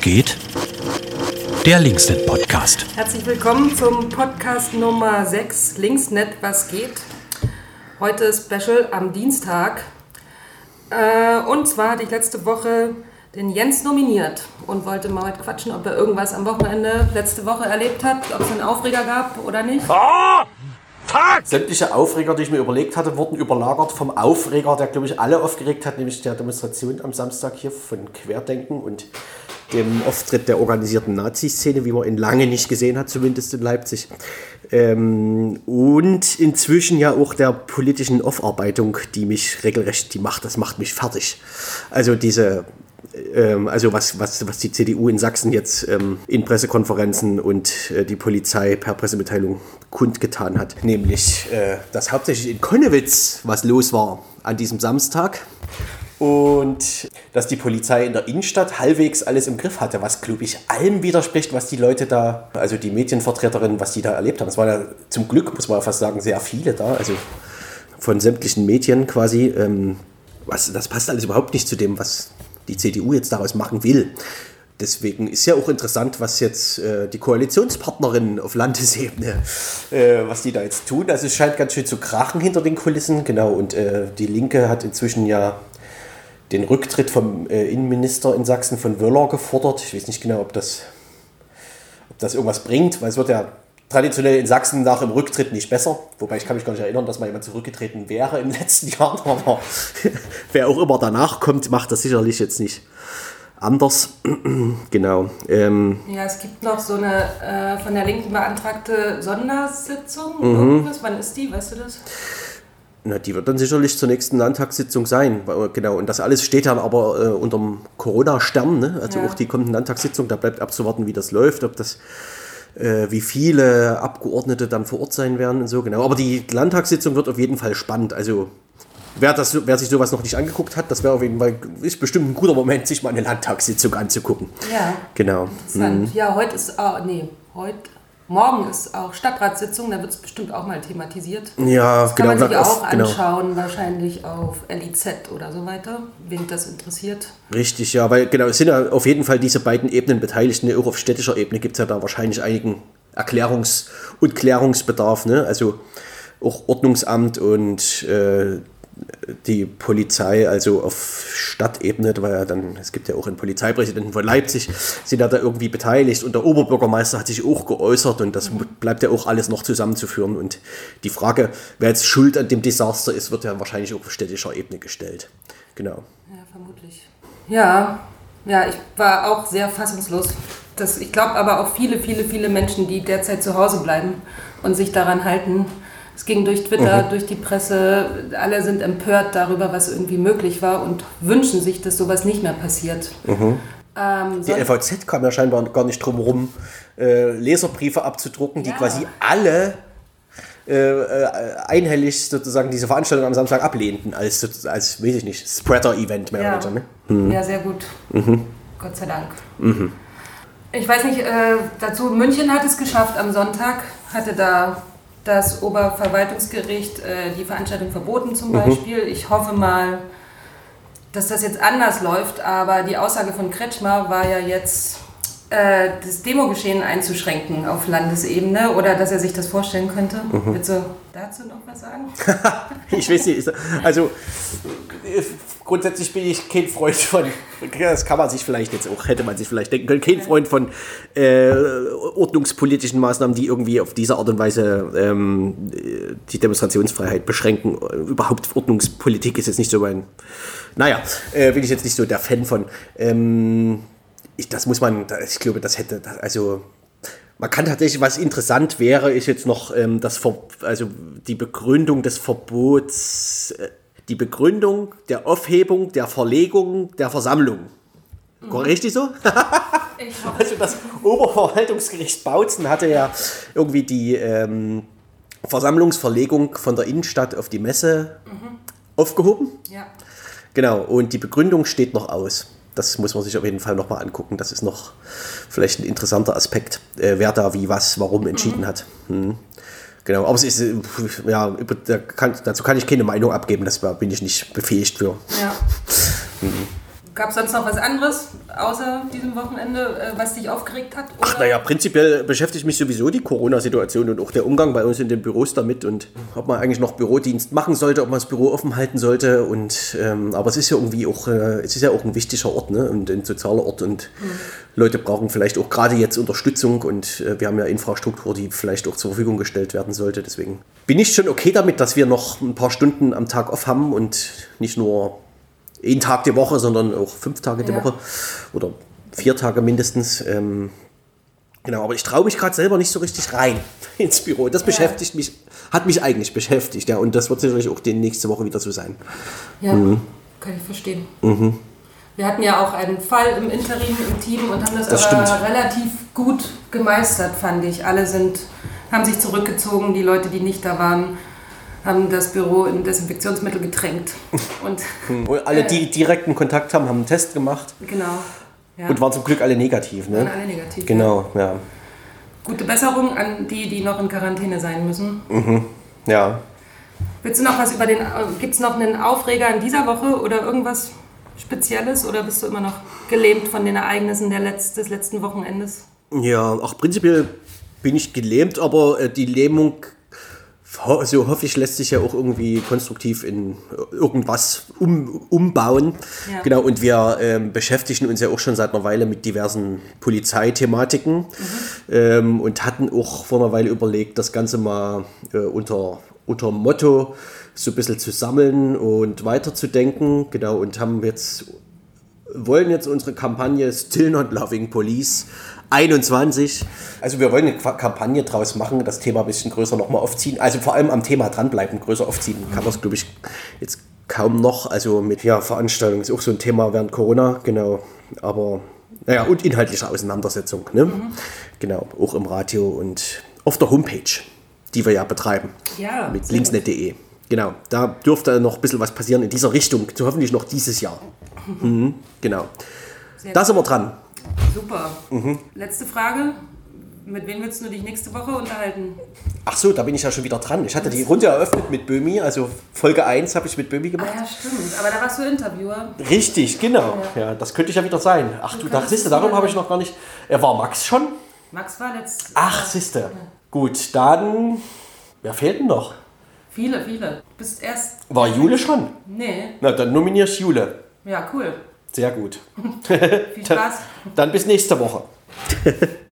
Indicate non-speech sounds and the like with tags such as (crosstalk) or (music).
Geht? Der Linksnet Podcast. Herzlich willkommen zum Podcast Nummer 6 Linksnet Was geht? Heute Special am Dienstag. Äh, und zwar hatte ich letzte Woche den Jens nominiert und wollte mal heute quatschen, ob er irgendwas am Wochenende letzte Woche erlebt hat, ob es einen Aufreger gab oder nicht. Oh! Fuck! Sämtliche Aufreger, die ich mir überlegt hatte, wurden überlagert vom Aufreger, der, glaube ich, alle aufgeregt hat, nämlich der Demonstration am Samstag hier von Querdenken und dem Auftritt der organisierten Nazi-Szene, wie man ihn lange nicht gesehen hat, zumindest in Leipzig. Ähm, und inzwischen ja auch der politischen Aufarbeitung, die mich regelrecht, die macht, das macht mich fertig. Also diese ähm, also was, was, was die CDU in Sachsen jetzt ähm, in Pressekonferenzen und äh, die Polizei per Pressemitteilung kundgetan hat. Nämlich, äh, dass hauptsächlich in Konnewitz was los war an diesem Samstag. Und dass die Polizei in der Innenstadt halbwegs alles im Griff hatte, was, glaube ich, allem widerspricht, was die Leute da, also die Medienvertreterinnen, was die da erlebt haben. Es waren ja zum Glück, muss man fast sagen, sehr viele da, also von sämtlichen Medien quasi. Ähm, was, das passt alles überhaupt nicht zu dem, was die CDU jetzt daraus machen will. Deswegen ist ja auch interessant, was jetzt äh, die Koalitionspartnerinnen auf Landesebene, äh, was die da jetzt tun. Also es scheint ganz schön zu krachen hinter den Kulissen, genau. Und äh, die Linke hat inzwischen ja den Rücktritt vom äh, Innenminister in Sachsen von Wöller gefordert. Ich weiß nicht genau, ob das, ob das irgendwas bringt, weil es wird ja traditionell in Sachsen nach dem Rücktritt nicht besser. Wobei ich kann mich gar nicht erinnern, dass mal jemand zurückgetreten wäre in den (laughs) letzten Jahren. Aber (laughs) wer auch immer danach kommt, macht das sicherlich jetzt nicht anders. (clears throat) genau. Ähm, ja, es gibt noch so eine äh, von der Linken beantragte Sondersitzung. Mhm. Wann ist die? Weißt du das? Na, die wird dann sicherlich zur nächsten Landtagssitzung sein. Genau, und das alles steht dann aber äh, unter dem Corona-Stern. Ne? Also ja. auch die kommende Landtagssitzung, da bleibt abzuwarten, wie das läuft, ob das äh, wie viele Abgeordnete dann vor Ort sein werden und so, genau. Aber die Landtagssitzung wird auf jeden Fall spannend. Also wer, das, wer sich sowas noch nicht angeguckt hat, das wäre auf jeden Fall, ist bestimmt ein guter Moment, sich mal eine Landtagssitzung anzugucken. Ja. Genau. Interessant. Mhm. Ja, heute ist, oh, nee, heute Morgen ist auch Stadtratssitzung, da wird es bestimmt auch mal thematisiert. Ja, das genau. Kann man sich das, auch genau. anschauen, genau. wahrscheinlich auf LIZ oder so weiter, wen das interessiert. Richtig, ja, weil genau, es sind ja auf jeden Fall diese beiden Ebenen beteiligt. Ne? Auch auf städtischer Ebene gibt es ja da wahrscheinlich einigen Erklärungs- und Klärungsbedarf. Ne? Also auch Ordnungsamt und äh, die Polizei, also auf Stadtebene, weil ja dann, es gibt ja auch einen Polizeipräsidenten von Leipzig, sind ja da irgendwie beteiligt und der Oberbürgermeister hat sich auch geäußert und das bleibt ja auch alles noch zusammenzuführen. Und die Frage, wer jetzt schuld an dem Desaster ist, wird ja wahrscheinlich auch auf städtischer Ebene gestellt. Genau. Ja, vermutlich. Ja, ja, ich war auch sehr fassungslos. Das, ich glaube aber auch viele, viele, viele Menschen, die derzeit zu Hause bleiben und sich daran halten, es ging durch Twitter, mhm. durch die Presse. Alle sind empört darüber, was irgendwie möglich war und wünschen sich, dass sowas nicht mehr passiert. Mhm. Ähm, die LVZ kam ja scheinbar gar nicht drum herum, äh, Leserbriefe abzudrucken, die ja. quasi alle äh, äh, einhellig sozusagen diese Veranstaltung am Samstag ablehnten, als, als weiß ich nicht, Spreader-Event mehr ja. oder so. Ne? Mhm. Ja, sehr gut. Mhm. Gott sei Dank. Mhm. Ich weiß nicht, äh, dazu München hat es geschafft am Sonntag, hatte da das Oberverwaltungsgericht äh, die Veranstaltung verboten zum mhm. Beispiel. Ich hoffe mal, dass das jetzt anders läuft, aber die Aussage von Kretschmer war ja jetzt, äh, das Demogeschehen einzuschränken auf Landesebene oder dass er sich das vorstellen könnte. Mhm. Willst du dazu noch was sagen? (laughs) ich weiß nicht, also grundsätzlich bin ich kein Freund von, das kann man sich vielleicht jetzt auch, hätte man sich vielleicht denken können, kein Freund von äh, ordnungspolitischen Maßnahmen, die irgendwie auf diese Art und Weise ähm, die Demonstrationsfreiheit beschränken. Überhaupt Ordnungspolitik ist jetzt nicht so mein, naja, äh, bin ich jetzt nicht so der Fan von. Ähm, ich, das muss man, ich glaube, das hätte, also man kann tatsächlich, was interessant wäre, ist jetzt noch ähm, das Ver also die Begründung des Verbots. Äh, die Begründung der Aufhebung der Verlegung der Versammlung. Mhm. Richtig so? (laughs) also das Oberverwaltungsgericht Bautzen hatte ja irgendwie die ähm, Versammlungsverlegung von der Innenstadt auf die Messe mhm. aufgehoben. Ja. Genau, und die Begründung steht noch aus. Das muss man sich auf jeden Fall nochmal angucken. Das ist noch vielleicht ein interessanter Aspekt, äh, wer da wie was, warum entschieden mhm. hat. Hm. Genau, aber es ist, äh, ja, dazu kann ich keine Meinung abgeben, das bin ich nicht befähigt für. Ja. Mhm. (laughs) Gab es sonst noch was anderes außer diesem Wochenende, äh, was dich aufgeregt hat? Ach, Oder? naja, prinzipiell beschäftigt mich sowieso die Corona-Situation und auch der Umgang bei uns in den Büros damit und ob man eigentlich noch Bürodienst machen sollte, ob man das Büro offen halten sollte. Und, ähm, aber es ist ja irgendwie auch, äh, es ist ja auch ein wichtiger Ort ne? und ein sozialer Ort und Leute brauchen vielleicht auch gerade jetzt Unterstützung und äh, wir haben ja Infrastruktur, die vielleicht auch zur Verfügung gestellt werden sollte. Deswegen bin ich schon okay damit, dass wir noch ein paar Stunden am Tag off haben und nicht nur einen Tag die Woche, sondern auch fünf Tage die Ja. Woche oder vier Tage mindestens. Ähm, genau, aber ich traue mich gerade selber nicht so richtig rein (laughs) ins Büro. Das beschäftigt mich, hat mich eigentlich beschäftigt, ja. Und das wird sicherlich auch die nächste Woche wieder so sein. Ja, Mhm. kann ich verstehen. Wir hatten ja auch einen Fall im Interim im Team und haben das, Das aber stimmt. relativ gut gemeistert, fand ich. Alle sind, haben sich zurückgezogen, die Leute, die nicht da waren, haben das Büro in Desinfektionsmittel getränkt. Und Und alle, die direkten Kontakt haben, haben einen Test gemacht genau. Ja. und waren zum Glück alle negativ. waren Ne? alle negativ. Ja. Genau, ja. Gute Besserung an die, die noch in Quarantäne sein müssen. Ja. Willst du noch was über den. Gibt es noch einen Aufreger in dieser Woche oder irgendwas Spezielles oder bist du immer noch gelähmt von den Ereignissen der Letz-, des letzten Wochenendes? Ja, auch prinzipiell bin ich gelähmt, aber äh, die Lähmung, so hoffe ich, lässt sich ja auch irgendwie konstruktiv in äh, irgendwas um, umbauen. Ja. Genau, und wir ähm, beschäftigen uns ja auch schon seit einer Weile mit diversen Polizeithematiken ähm, und hatten auch vor einer Weile überlegt, das Ganze mal äh, unter, unter Motto so ein bisschen zu sammeln und weiterzudenken. Genau, und haben jetzt wollen jetzt unsere Kampagne Still Not Loving Police 21. Also wir wollen eine Kampagne draus machen, das Thema ein bisschen größer nochmal aufziehen. Also vor allem am Thema dranbleiben, größer aufziehen. Kann man es, glaube ich, jetzt kaum noch. Also mit ja, Veranstaltungen ist auch so ein Thema während Corona, genau. Aber naja, und inhaltliche Auseinandersetzung. Ne? Genau, auch im Radio und auf der Homepage, die wir ja betreiben. Ja, Mit linksnet.de. Genau, da dürfte noch ein bisschen was passieren in dieser Richtung. So hoffentlich noch dieses Jahr. Mhm, genau. Sehr Da sind wir dran. Super. Mhm. Letzte Frage. Mit wem willst du dich nächste Woche unterhalten? Ach so, da bin ich ja schon wieder dran. Ich hatte die Runde eröffnet mit Böhmi, also Folge 1 habe ich mit Böhmi Ah gemacht. ja, stimmt. Aber da warst du Interviewer. Richtig, genau. Ja. das könnte ich ja wieder sein. Ach du, da siehste, darum habe ich noch gar nicht. Er war Max schon? Max war letzt. Ach, siehste. Gut, dann. Wer fehlt denn noch? Viele, viele. Bist erst. War Jule schon? Nee. Na, dann nominiere ich Jule. Ja, cool. Sehr gut. (laughs) Viel Spaß. Dann bis nächste Woche. (laughs)